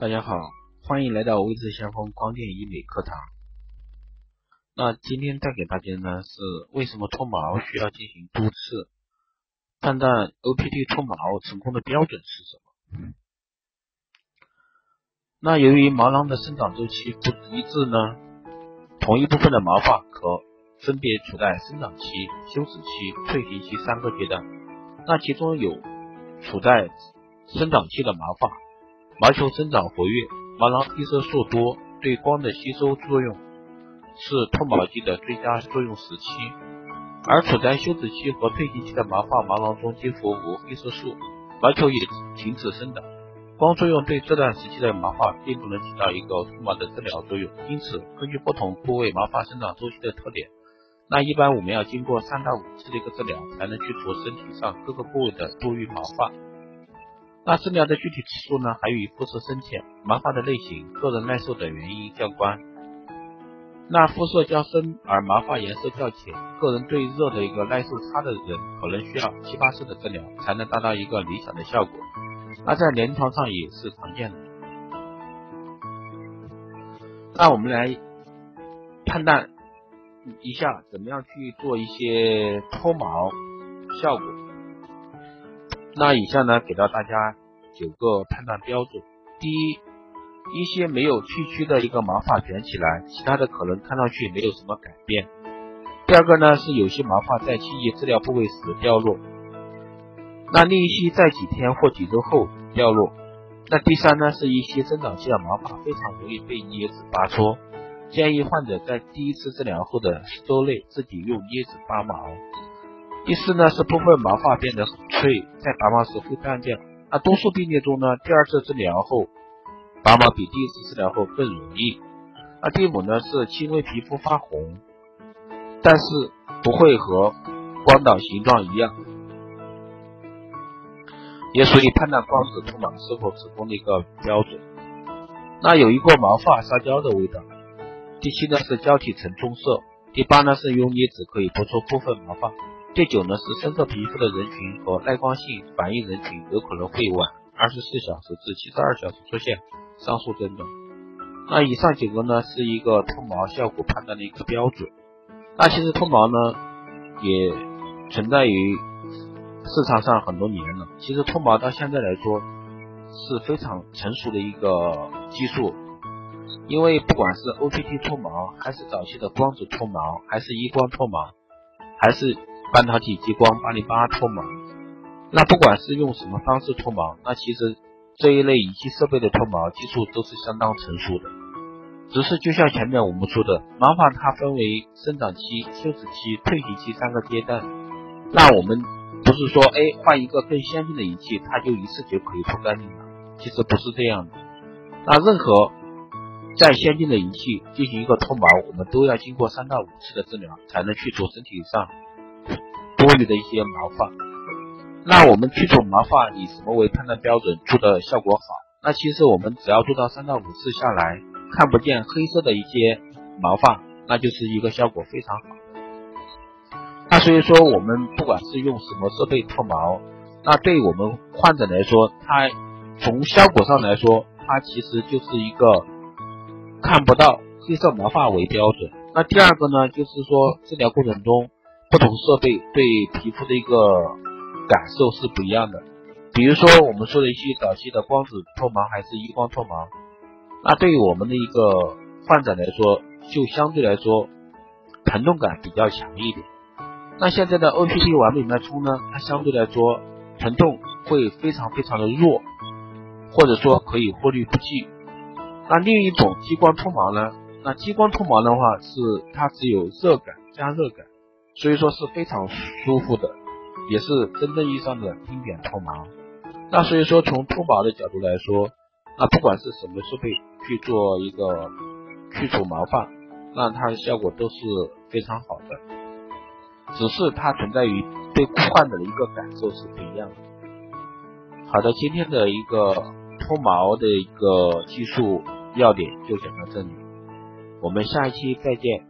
大家好，欢迎来到微智先锋光电医美课堂。那今天带给大家呢是为什么脱毛需要进行多次？判断 OPT 脱毛成功的标准是什么？那由于毛囊的生长周期不一致呢，同一部分的毛发可分别处在生长期、休止期、退行期三个阶段。那其中有处在生长期的毛发。毛球生长活跃，毛囊黑色素多，对光的吸收作用是脱毛剂的最佳作用时期。而处在休止期和退行期的毛发毛囊中几乎无黑色素，毛球也停止生长。光作用对这段时期的毛发并不能起到一个脱毛的治疗作用。因此，根据不同部位毛发生长周期的特点，那一般我们要经过三到五次的一个治疗，才能去除身体上各个部位的多余毛发。那治疗的具体次数呢，还与肤色深浅、毛发的类型、个人耐受等原因相关。那肤色较深而毛发颜色较浅，个人对热的一个耐受差的人，可能需要七八次的治疗才能达到一个理想的效果。那在临床上也是常见的。那我们来判断一下，怎么样去做一些脱毛效果。那以下呢，给到大家九个判断标准。第一，一些没有去区的一个毛发卷起来，其他的可能看上去没有什么改变。第二个呢，是有些毛发在轻易治疗部位时掉落，那另一些在几天或几周后掉落。那第三呢，是一些生长期的毛发非常容易被镊子拔出，建议患者在第一次治疗后的十周内自己用镊子拔毛。第四呢是部分毛发变得很脆，在拔毛时会断掉。那多数病例中呢，第二次治疗后拔毛比第一次治疗后更容易。那第五呢是轻微皮肤发红，但是不会和光导形状一样，也属于判断光子脱毛是否成功的一个标准。那有一个毛发烧焦的味道。第七呢是胶体呈棕色。第八呢是用镊子可以拨出部分毛发。第九呢是深色皮肤的人群和耐光性反应人群有可能会晚二十四小时至七十二小时出现上述症状。那以上几个呢是一个脱毛效果判断的一个标准。那其实脱毛呢也存在于市场上很多年了。其实脱毛到现在来说是非常成熟的一个技术，因为不管是 OPT 脱毛，还是早期的光子脱毛，还是激光脱毛，还是半导体激光八零八脱毛，那不管是用什么方式脱毛，那其实这一类仪器设备的脱毛技术都是相当成熟的。只是就像前面我们说的，毛发它分为生长期、休止期、退行期三个阶段。那我们不是说，哎，换一个更先进的仪器，它就一次就可以脱干净了。其实不是这样的。那任何再先进的仪器进行一个脱毛，我们都要经过三到五次的治疗，才能去除身体上。多余的一些毛发，那我们去除毛发以什么为判断标准做的效果好？那其实我们只要做到三到五次下来，看不见黑色的一些毛发，那就是一个效果非常好的。那所以说，我们不管是用什么设备脱毛，那对我们患者来说，它从效果上来说，它其实就是一个看不到黑色毛发为标准。那第二个呢，就是说治疗过程中。不同设备对皮肤的一个感受是不一样的。比如说我们说的一些早期的光子脱毛还是激光脱毛，那对于我们的一个患者来说，就相对来说疼痛感比较强一点。那现在的 OPT 完美脉冲呢，它相对来说疼痛会非常非常的弱，或者说可以忽略不计。那另一种激光脱毛呢，那激光脱毛的话是它只有热感加热感。所以说是非常舒服的，也是真正意义上的经典脱毛。那所以说从脱毛的角度来说，那不管是什么设备去做一个去除毛发，那它的效果都是非常好的。只是它存在于对患者的一个感受是不一样的。好的，今天的一个脱毛的一个技术要点就讲到这里，我们下一期再见。